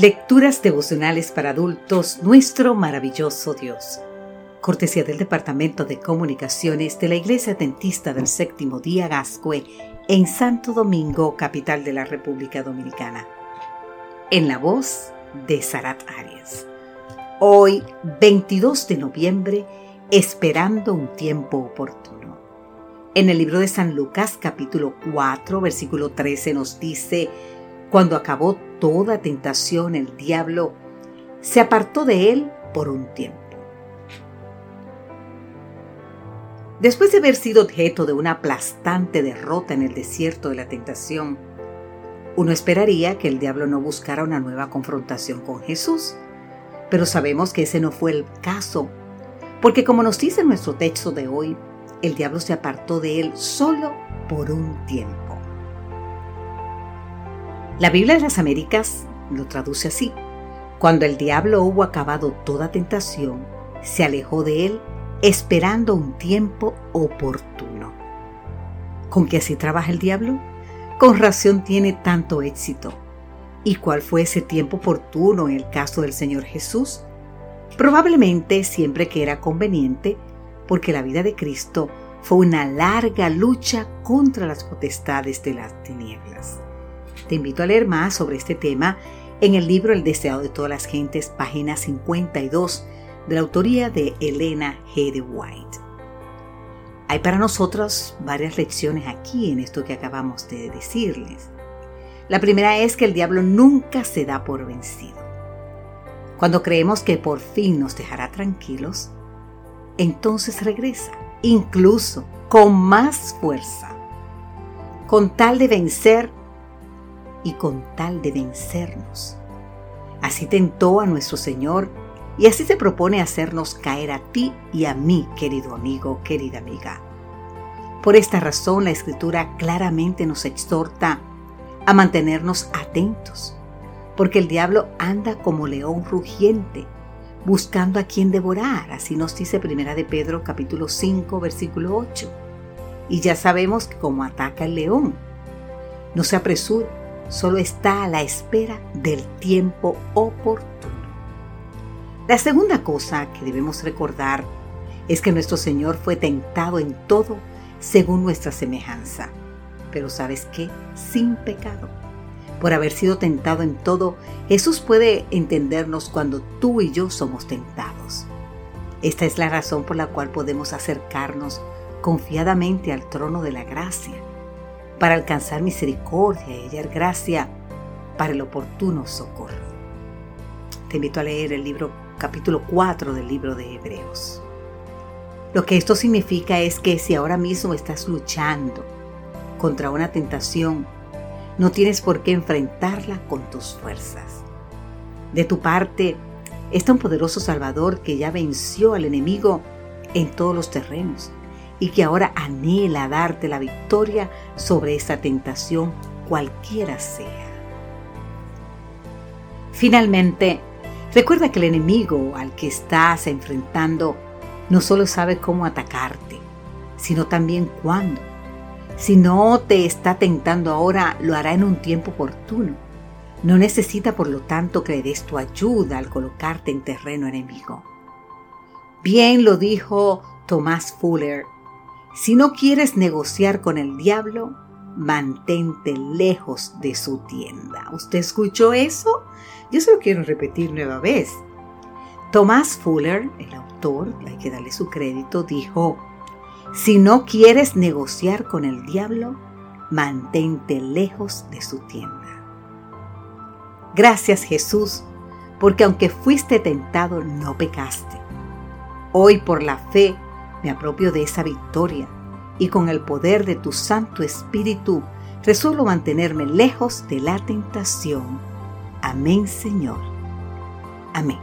Lecturas devocionales para adultos, nuestro maravilloso Dios. Cortesía del Departamento de Comunicaciones de la Iglesia Dentista del Séptimo Día Gascue en Santo Domingo, capital de la República Dominicana. En la voz de Sarat Arias. Hoy, 22 de noviembre, esperando un tiempo oportuno. En el libro de San Lucas capítulo 4, versículo 13 nos dice, cuando acabó toda tentación, el diablo se apartó de él por un tiempo. Después de haber sido objeto de una aplastante derrota en el desierto de la tentación, uno esperaría que el diablo no buscara una nueva confrontación con Jesús, pero sabemos que ese no fue el caso, porque como nos dice nuestro texto de hoy, el diablo se apartó de él solo por un tiempo. La Biblia de las Américas lo traduce así. Cuando el diablo hubo acabado toda tentación, se alejó de él esperando un tiempo oportuno. ¿Con qué así trabaja el diablo? Con razón tiene tanto éxito. ¿Y cuál fue ese tiempo oportuno en el caso del Señor Jesús? Probablemente siempre que era conveniente, porque la vida de Cristo fue una larga lucha contra las potestades de las tinieblas. Te invito a leer más sobre este tema en el libro El deseado de todas las gentes, página 52, de la autoría de Elena G. de White. Hay para nosotros varias lecciones aquí en esto que acabamos de decirles. La primera es que el diablo nunca se da por vencido. Cuando creemos que por fin nos dejará tranquilos, entonces regresa, incluso con más fuerza, con tal de vencer y con tal de vencernos. Así tentó a nuestro Señor y así se propone hacernos caer a ti y a mí, querido amigo, querida amiga. Por esta razón la Escritura claramente nos exhorta a mantenernos atentos, porque el diablo anda como león rugiente, buscando a quien devorar, así nos dice Primera de Pedro capítulo 5 versículo 8. Y ya sabemos que como ataca el león, no se apresura, solo está a la espera del tiempo oportuno. La segunda cosa que debemos recordar es que nuestro Señor fue tentado en todo según nuestra semejanza, pero sabes qué, sin pecado. Por haber sido tentado en todo, Jesús puede entendernos cuando tú y yo somos tentados. Esta es la razón por la cual podemos acercarnos confiadamente al trono de la gracia para alcanzar misericordia y hallar gracia para el oportuno socorro. Te invito a leer el libro capítulo 4 del libro de Hebreos. Lo que esto significa es que si ahora mismo estás luchando contra una tentación, no tienes por qué enfrentarla con tus fuerzas. De tu parte está un poderoso Salvador que ya venció al enemigo en todos los terrenos y que ahora anhela darte la victoria sobre esa tentación cualquiera sea. Finalmente, recuerda que el enemigo al que estás enfrentando no solo sabe cómo atacarte, sino también cuándo. Si no te está tentando ahora, lo hará en un tiempo oportuno. No necesita, por lo tanto, que le des tu ayuda al colocarte en terreno enemigo. Bien lo dijo Tomás Fuller si no quieres negociar con el diablo, mantente lejos de su tienda. ¿Usted escuchó eso? Yo se lo quiero repetir nueva vez. Thomas Fuller, el autor, hay que darle su crédito, dijo, si no quieres negociar con el diablo, mantente lejos de su tienda. Gracias Jesús, porque aunque fuiste tentado, no pecaste. Hoy por la fe me apropio de esa victoria y con el poder de tu Santo Espíritu resuelvo mantenerme lejos de la tentación. Amén, Señor. Amén.